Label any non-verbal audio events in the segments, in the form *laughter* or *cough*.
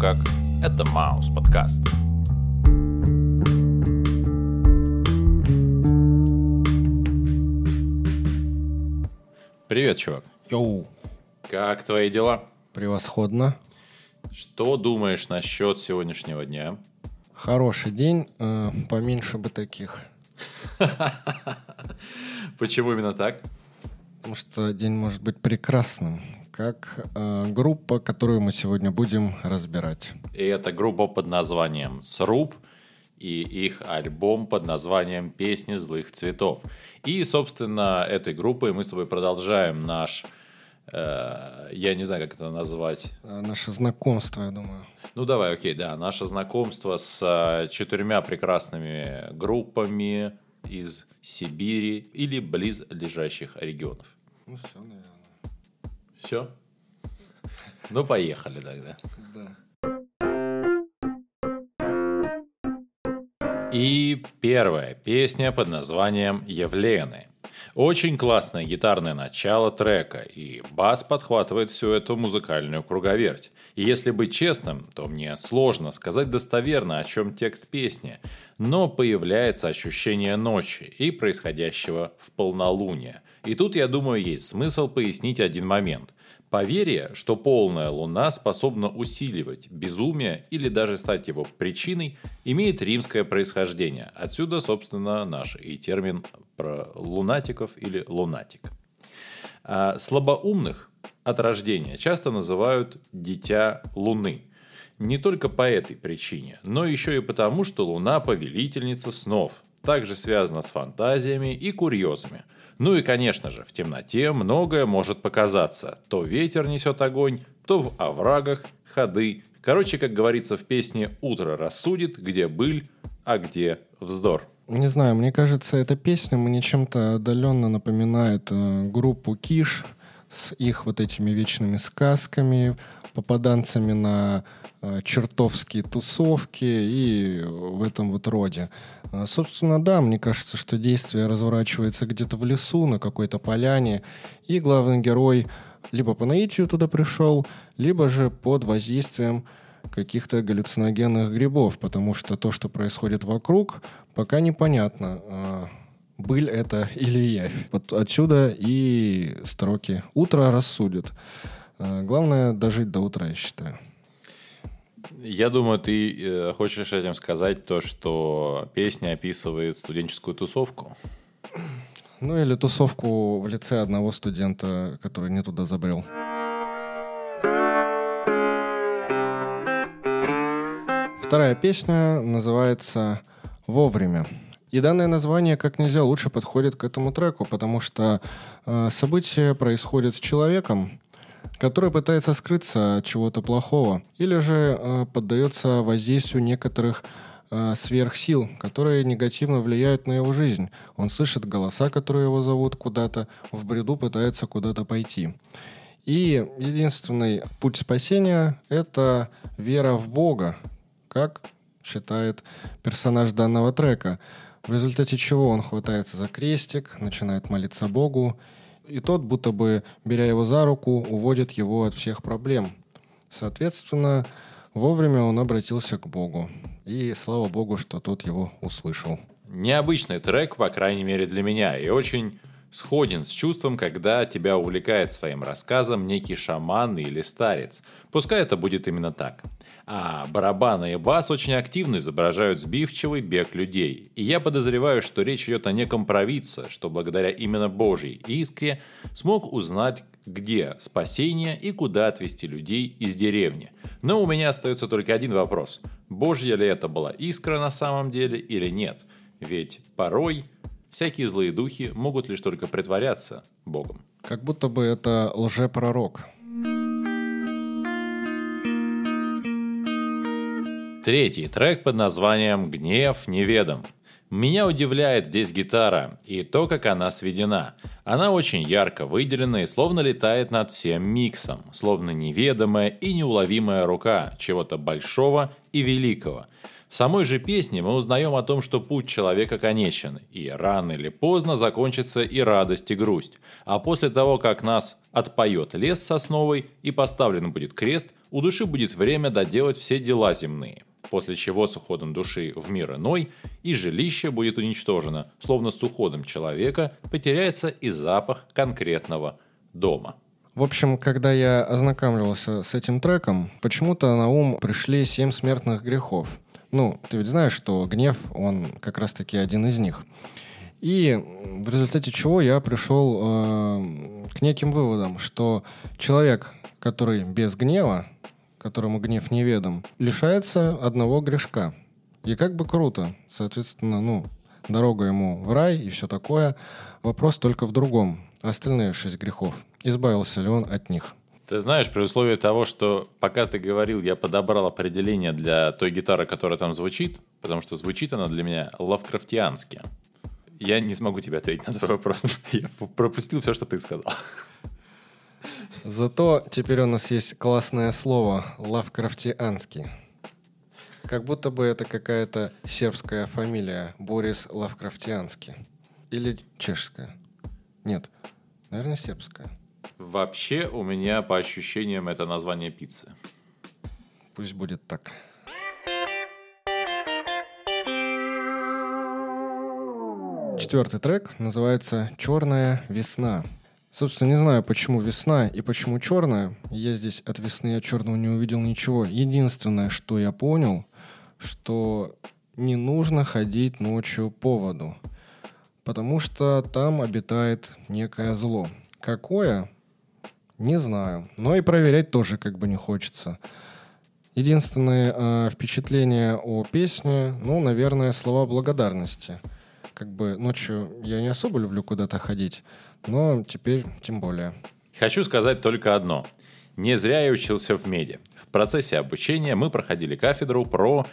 Как? Это Маус подкаст. Привет, чувак. Йоу, Как твои дела? превосходно. Что думаешь насчет сегодняшнего дня? Хороший день, э, поменьше бы таких. *laughs* Почему именно так? Потому что день может быть прекрасным, как э, группа, которую мы сегодня будем разбирать. И это группа под названием «Сруб» и их альбом под названием «Песни злых цветов». И, собственно, этой группой мы с тобой продолжаем наш, э, я не знаю, как это назвать, Э, наше знакомство, я думаю. Ну давай, окей, да, наше знакомство с э, четырьмя прекрасными группами из Сибири или близлежащих регионов. Ну все, наверное. Все? Ну поехали тогда. Да. И первая песня под названием «Явлены». Очень классное гитарное начало трека, и бас подхватывает всю эту музыкальную круговерть. И если быть честным, то мне сложно сказать достоверно, о чем текст песни, но появляется ощущение ночи и происходящего в полнолуние. И тут, я думаю, есть смысл пояснить один момент. Поверье, что полная луна способна усиливать безумие или даже стать его причиной, имеет римское происхождение. Отсюда, собственно, наш и термин про лунатиков или лунатик. А слабоумных от рождения часто называют «дитя Луны». Не только по этой причине, но еще и потому, что Луна – повелительница снов, также связана с фантазиями и курьезами. Ну и, конечно же, в темноте многое может показаться. То ветер несет огонь, то в оврагах ходы. Короче, как говорится в песне «Утро рассудит, где быль, а где вздор». Не знаю, мне кажется, эта песня мне чем-то отдаленно напоминает э, группу Киш с их вот этими вечными сказками, попаданцами на э, чертовские тусовки и в этом вот роде. Э, собственно, да, мне кажется, что действие разворачивается где-то в лесу, на какой-то поляне, и главный герой либо по наитию туда пришел, либо же под воздействием каких-то галлюциногенных грибов, потому что то, что происходит вокруг, пока непонятно, э, быль это или явь. Вот отсюда и строки «Утро рассудит». Э, Главное дожить до утра, я считаю. Я думаю, ты э, хочешь этим сказать то, что песня описывает студенческую тусовку. Ну или тусовку в лице одного студента, который не туда забрел. Вторая песня называется «Вовремя». И данное название как нельзя лучше подходит к этому треку, потому что э, событие происходит с человеком, который пытается скрыться от чего-то плохого, или же э, поддается воздействию некоторых э, сверхсил, которые негативно влияют на его жизнь. Он слышит голоса, которые его зовут куда-то, в бреду пытается куда-то пойти. И единственный путь спасения – это вера в Бога, как считает персонаж данного трека. В результате чего он хватается за крестик, начинает молиться Богу, и тот, будто бы беря его за руку, уводит его от всех проблем. Соответственно, вовремя он обратился к Богу. И слава Богу, что тот его услышал. Необычный трек, по крайней мере для меня, и очень сходен с чувством, когда тебя увлекает своим рассказом некий шаман или старец. Пускай это будет именно так. А барабаны и бас очень активно изображают сбивчивый бег людей. И я подозреваю, что речь идет о неком провидце, что благодаря именно Божьей искре смог узнать, где спасение и куда отвести людей из деревни. Но у меня остается только один вопрос. Божья ли это была искра на самом деле или нет? Ведь порой всякие злые духи могут лишь только притворяться Богом. Как будто бы это лжепророк. Третий трек под названием «Гнев неведом». Меня удивляет здесь гитара и то, как она сведена. Она очень ярко выделена и словно летает над всем миксом, словно неведомая и неуловимая рука чего-то большого и великого. В самой же песне мы узнаем о том, что путь человека конечен, и рано или поздно закончится и радость, и грусть. А после того, как нас отпоет лес сосновый и поставлен будет крест, у души будет время доделать все дела земные. После чего с уходом души в мир иной и жилище будет уничтожено, словно с уходом человека потеряется и запах конкретного дома. В общем, когда я ознакомливался с этим треком, почему-то на ум пришли семь смертных грехов. Ну, ты ведь знаешь, что гнев, он как раз-таки один из них. И в результате чего я пришел э, к неким выводам, что человек, который без гнева, которому гнев неведом, лишается одного грешка. И как бы круто. Соответственно, ну, дорога ему в рай и все такое. Вопрос только в другом. Остальные шесть грехов. Избавился ли он от них? Ты знаешь, при условии того, что пока ты говорил, я подобрал определение для той гитары, которая там звучит, потому что звучит она для меня лавкрафтиански. Я не смогу тебе ответить на твой вопрос. *laughs* Я пропустил все, что ты сказал. Зато теперь у нас есть классное слово лавкрафтианский. Как будто бы это какая-то сербская фамилия Борис Лавкрафтианский. Или чешская. Нет, наверное, сербская. Вообще у меня по ощущениям это название пиццы. Пусть будет так. Четвертый трек называется «Черная весна». Собственно, не знаю, почему весна и почему черная. Я здесь от весны, от черного не увидел ничего. Единственное, что я понял, что не нужно ходить ночью по воду, потому что там обитает некое зло. Какое? Не знаю. Но и проверять тоже как бы не хочется. Единственное э, впечатление о песне, ну, наверное, слова благодарности. Как бы ночью я не особо люблю куда-то ходить, но теперь тем более. Хочу сказать только одно. Не зря я учился в меди. В процессе обучения мы проходили кафедру про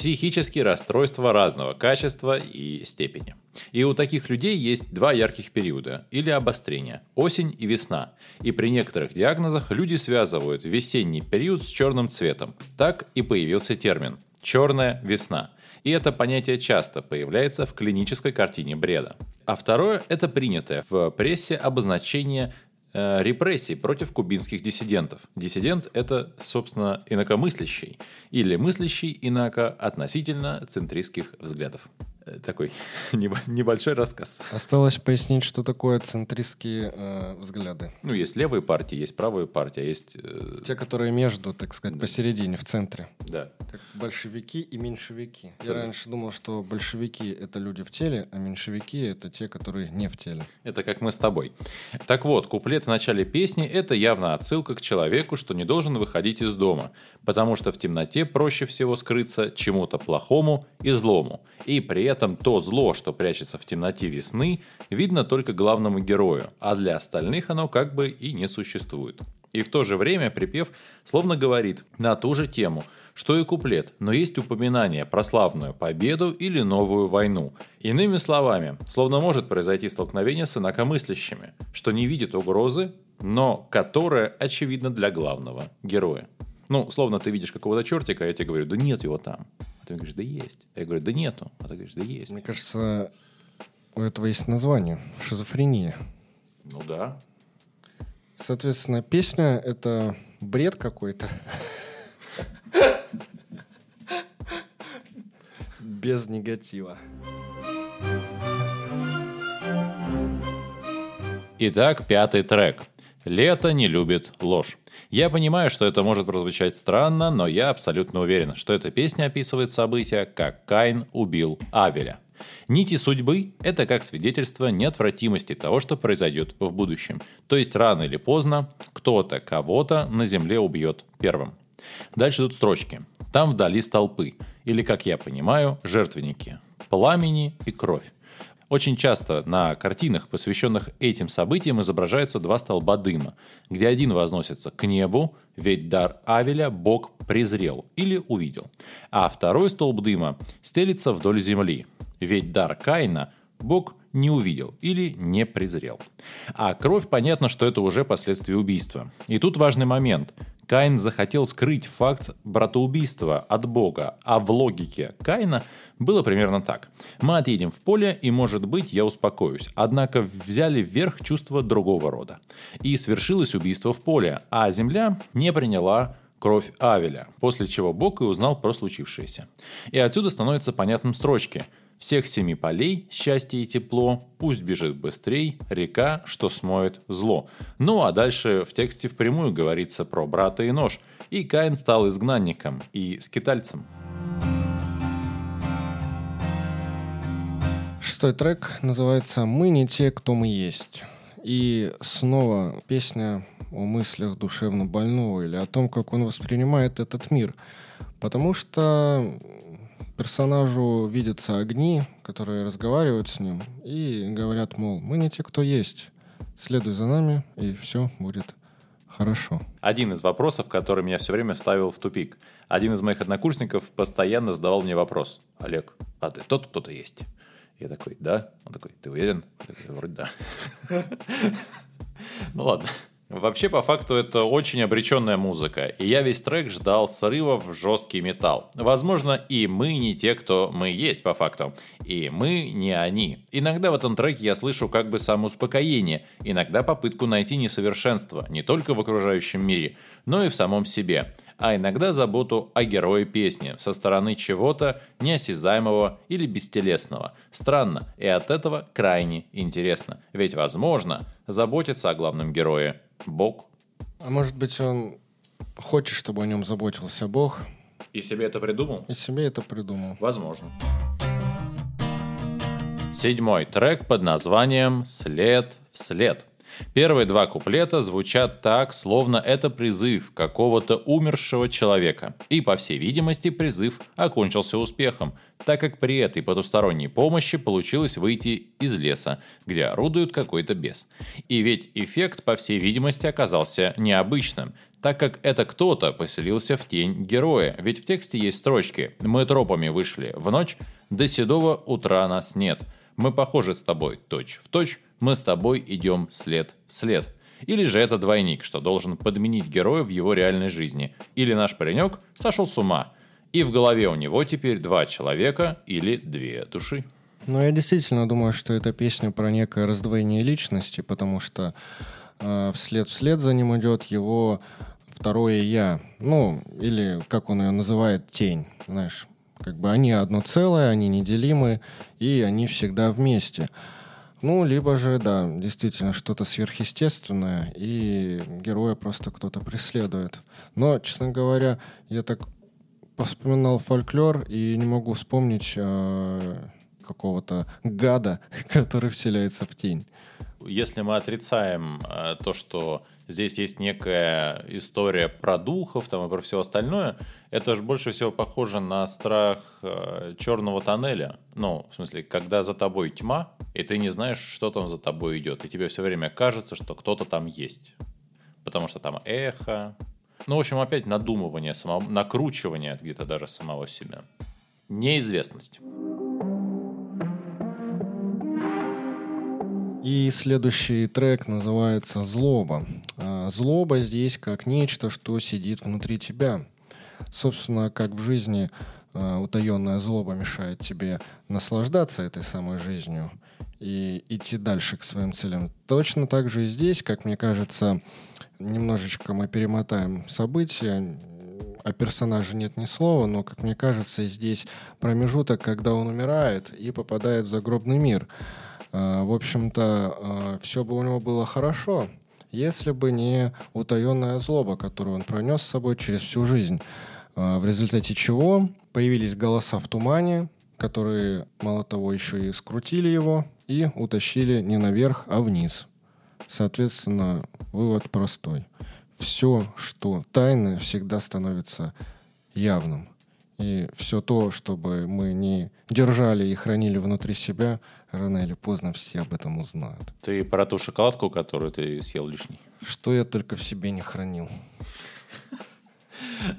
психические расстройства разного качества и степени. И у таких людей есть два ярких периода или обострения – осень и весна. И при некоторых диагнозах люди связывают весенний период с черным цветом. Так и появился термин – черная весна. И это понятие часто появляется в клинической картине бреда. А второе – это принятое в прессе обозначение репрессий против кубинских диссидентов. Диссидент – это, собственно, инакомыслящий или мыслящий инако относительно центристских взглядов. Э, такой *laughs* небольшой рассказ. Осталось пояснить, что такое центристские э, взгляды. Ну, есть левые партии, есть правые партии, а есть... Э... Те, которые между, так сказать, да. посередине, в центре. Да. Как большевики и меньшевики. Я раньше думал, что большевики — это люди в теле, а меньшевики — это те, которые не в теле. Это как мы с тобой. Так вот, куплет в начале песни — это явно отсылка к человеку, что не должен выходить из дома, потому что в темноте проще всего скрыться чему-то плохому и злому. И при этом то зло, что прячется в темноте весны, видно только главному герою, а для остальных оно как бы и не существует. И в то же время припев словно говорит на ту же тему, что и куплет, но есть упоминание про славную победу или новую войну. Иными словами, словно может произойти столкновение с инакомыслящими, что не видит угрозы, но которая очевидна для главного героя. Ну, словно ты видишь какого-то чертика, а я тебе говорю, да нет его там. А ты говоришь, да есть. Я говорю, да нету. А ты говоришь, да есть. Мне кажется, у этого есть название. Шизофрения. Ну да. Соответственно, песня — это бред какой-то. Без негатива. Итак, пятый трек. «Лето не любит ложь». Я понимаю, что это может прозвучать странно, но я абсолютно уверен, что эта песня описывает события, как Каин убил Авеля. Нити судьбы – это как свидетельство неотвратимости того, что произойдет в будущем. То есть рано или поздно кто-то кого-то на земле убьет первым. Дальше тут строчки. Там вдали столпы, или, как я понимаю, жертвенники. Пламени и кровь. Очень часто на картинах, посвященных этим событиям, изображаются два столба дыма, где один возносится к небу, ведь дар Авеля Бог презрел или увидел, а второй столб дыма стелится вдоль земли, ведь дар Каина Бог не увидел или не презрел. А кровь, понятно, что это уже последствия убийства. И тут важный момент. Каин захотел скрыть факт братоубийства от Бога, а в логике Каина было примерно так. Мы отъедем в поле, и, может быть, я успокоюсь. Однако взяли вверх чувства другого рода. И свершилось убийство в поле, а земля не приняла кровь Авеля, после чего Бог и узнал про случившееся. И отсюда становятся понятным строчки – всех семи полей счастье и тепло, пусть бежит быстрей река, что смоет зло. Ну а дальше в тексте впрямую говорится про брата и нож. И Каин стал изгнанником и скитальцем. Шестой трек называется «Мы не те, кто мы есть». И снова песня о мыслях душевно больного или о том, как он воспринимает этот мир. Потому что персонажу видятся огни, которые разговаривают с ним и говорят, мол, мы не те, кто есть. Следуй за нами, и все будет хорошо. Один из вопросов, который меня все время ставил в тупик. Один из моих однокурсников постоянно задавал мне вопрос. Олег, а ты тот кто-то есть? Я такой, да? Он такой, ты уверен? Я такой, вроде да. *laughs* Ну ладно. Вообще, по факту, это очень обреченная музыка, и я весь трек ждал срыва в жесткий металл. Возможно, и мы не те, кто мы есть по факту, и мы не они. Иногда в этом треке я слышу как бы самоуспокоение, иногда попытку найти несовершенство не только в окружающем мире, но и в самом себе а иногда заботу о герое песни со стороны чего-то неосязаемого или бестелесного. Странно, и от этого крайне интересно. Ведь, возможно, заботиться о главном герое Бог. А может быть, он хочет, чтобы о нем заботился Бог? И себе это придумал? И себе это придумал. Возможно. Седьмой трек под названием «След вслед». Первые два куплета звучат так, словно это призыв какого-то умершего человека. И, по всей видимости, призыв окончился успехом, так как при этой потусторонней помощи получилось выйти из леса, где орудует какой-то бес. И ведь эффект, по всей видимости, оказался необычным, так как это кто-то поселился в тень героя. Ведь в тексте есть строчки «Мы тропами вышли в ночь, до седого утра нас нет. Мы похожи с тобой точь в точь, мы с тобой идем след в след. Или же это двойник, что должен подменить героя в его реальной жизни. Или наш паренек сошел с ума, и в голове у него теперь два человека или две души. Ну, я действительно думаю, что это песня про некое раздвоение личности, потому что э, вслед вслед за ним идет его второе я. Ну, или как он ее называет, тень. Знаешь, как бы они одно целое, они неделимы, и они всегда вместе. Ну, либо же, да, действительно что-то сверхъестественное, и героя просто кто-то преследует. Но, честно говоря, я так вспоминал фольклор и не могу вспомнить э, какого-то гада, *laughs* который вселяется в тень. Если мы отрицаем э, то, что здесь есть некая история про духов там, и про все остальное, это же больше всего похоже на страх э, черного тоннеля. Ну, в смысле, когда за тобой тьма, и ты не знаешь, что там за тобой идет, и тебе все время кажется, что кто-то там есть. Потому что там эхо. Ну, в общем, опять надумывание, само... накручивание где-то даже самого себя. Неизвестность. И следующий трек называется «Злоба». А, злоба здесь как нечто, что сидит внутри тебя. Собственно, как в жизни а, утаенная злоба мешает тебе наслаждаться этой самой жизнью и идти дальше к своим целям. Точно так же и здесь, как мне кажется, немножечко мы перемотаем события, о персонаже нет ни слова, но, как мне кажется, здесь промежуток, когда он умирает и попадает в загробный мир – в общем-то, а, все бы у него было хорошо, если бы не утаенная злоба, которую он пронес с собой через всю жизнь. А, в результате чего появились голоса в тумане, которые, мало того, еще и скрутили его и утащили не наверх, а вниз. Соответственно, вывод простой. Все, что тайное, всегда становится явным. И все то, чтобы мы не держали и хранили внутри себя, рано или поздно все об этом узнают. Ты про ту шоколадку, которую ты съел лишний? Что я только в себе не хранил.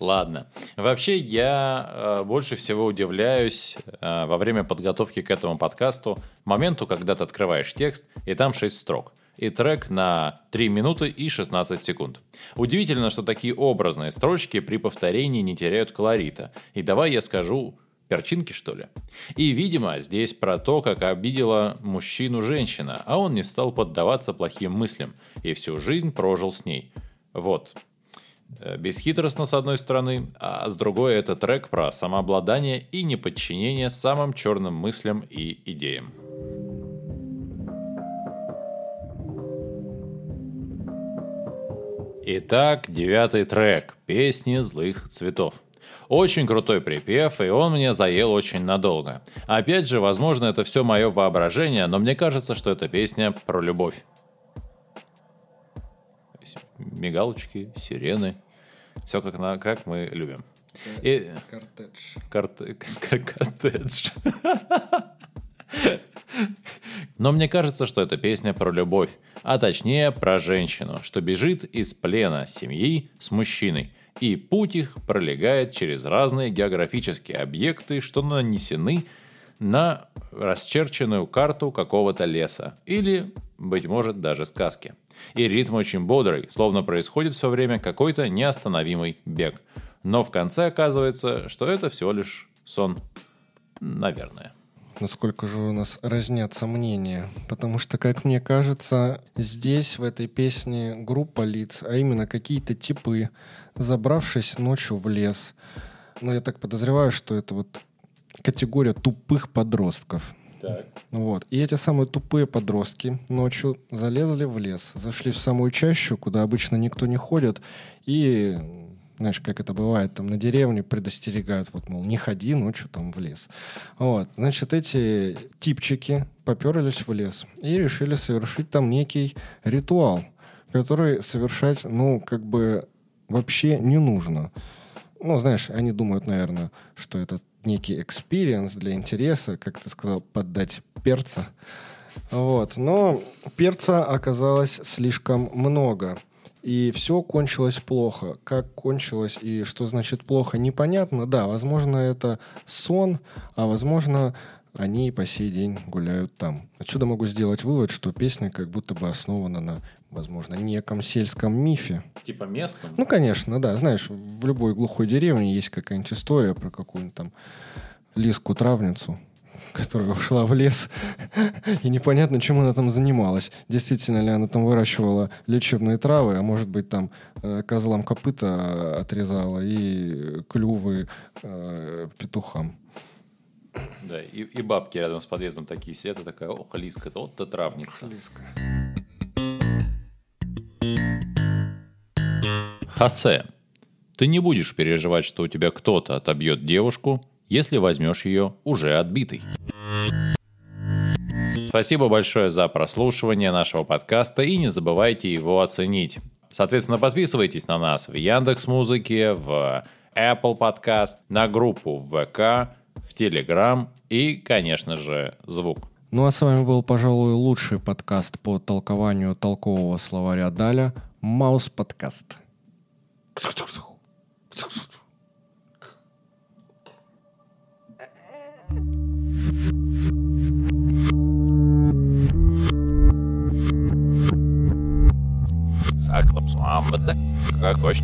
Ладно. Вообще, я э, больше всего удивляюсь э, во время подготовки к этому подкасту моменту, когда ты открываешь текст, и там шесть строк. и трек на 3 минуты и 16 секунд. Удивительно, что такие образные строчки при повторении не теряют колорита. И давай я скажу перчинки, что ли? И, видимо, здесь про то, как обидела мужчину женщина, а он не стал поддаваться плохим мыслям и всю жизнь прожил с ней. Вот. Э, бесхитростно с одной стороны, а с другой это трек про самообладание и неподчинение самым черным мыслям и идеям. Итак, девятый трек «Песни злых цветов». Очень крутой припев, и он мне заел очень надолго. Опять же, возможно, это все мое воображение, но мне кажется, что эта песня про любовь. Мигалочки, сирены. Все как, на, как мы любим. И... Кортедж. Карт... Кортедж. Но мне кажется, что эта песня про любовь, а точнее про женщину, что бежит из плена семьи с мужчиной – и путь их пролегает через разные географические объекты, что нанесены на расчерченную карту какого-то леса или, быть может, даже сказки. И ритм очень бодрый, словно происходит все время какой-то неостановимый бег. Но в конце оказывается, что это всего лишь сон. Наверное насколько же у нас разнятся мнения. Потому что, как мне кажется, здесь, в этой песне, группа лиц, а именно какие-то типы, забравшись ночью в лес, ну, я так подозреваю, что это вот категория тупых подростков. Так. Вот. И эти самые тупые подростки ночью залезли в лес, зашли в самую чащу, куда обычно никто не ходит, и знаешь, как это бывает, там на деревне предостерегают, вот, мол, не ходи ночью там в лес. Вот, значит, эти типчики поперлись в лес и решили совершить там некий ритуал, который совершать, ну, как бы вообще не нужно. Ну, знаешь, они думают, наверное, что это некий experience для интереса, как ты сказал, поддать перца. Вот. Но перца оказалось слишком много. И все кончилось плохо. Как кончилось и что значит плохо, непонятно. Да, возможно, это сон, а возможно, они по сей день гуляют там. Отсюда могу сделать вывод, что песня как будто бы основана на, возможно, неком сельском мифе. Типа местном? Ну, конечно, да. Знаешь, в любой глухой деревне есть какая-нибудь история про какую-нибудь там лиску-травницу, которая ушла в лес, *laughs* и непонятно, чем она там занималась. Действительно ли она там выращивала лечебные травы, а может быть там э, козлам копыта отрезала и клювы э, петухам. Да, и, и бабки рядом с подъездом такие сидят, и такая, ох, Лиска, это вот-то травница. Лиска. Хосе, ты не будешь переживать, что у тебя кто-то отобьет девушку, если возьмешь ее уже отбитой. Спасибо большое за прослушивание нашего подкаста и не забывайте его оценить. Соответственно, подписывайтесь на нас в Яндекс Музыке, в Apple Podcast, на группу в ВК, в Telegram и, конечно же, звук. Ну а с вами был, пожалуй, лучший подкаст по толкованию толкового словаря Даля «Маус подкаст». aklım soğan mıdır? Kakoş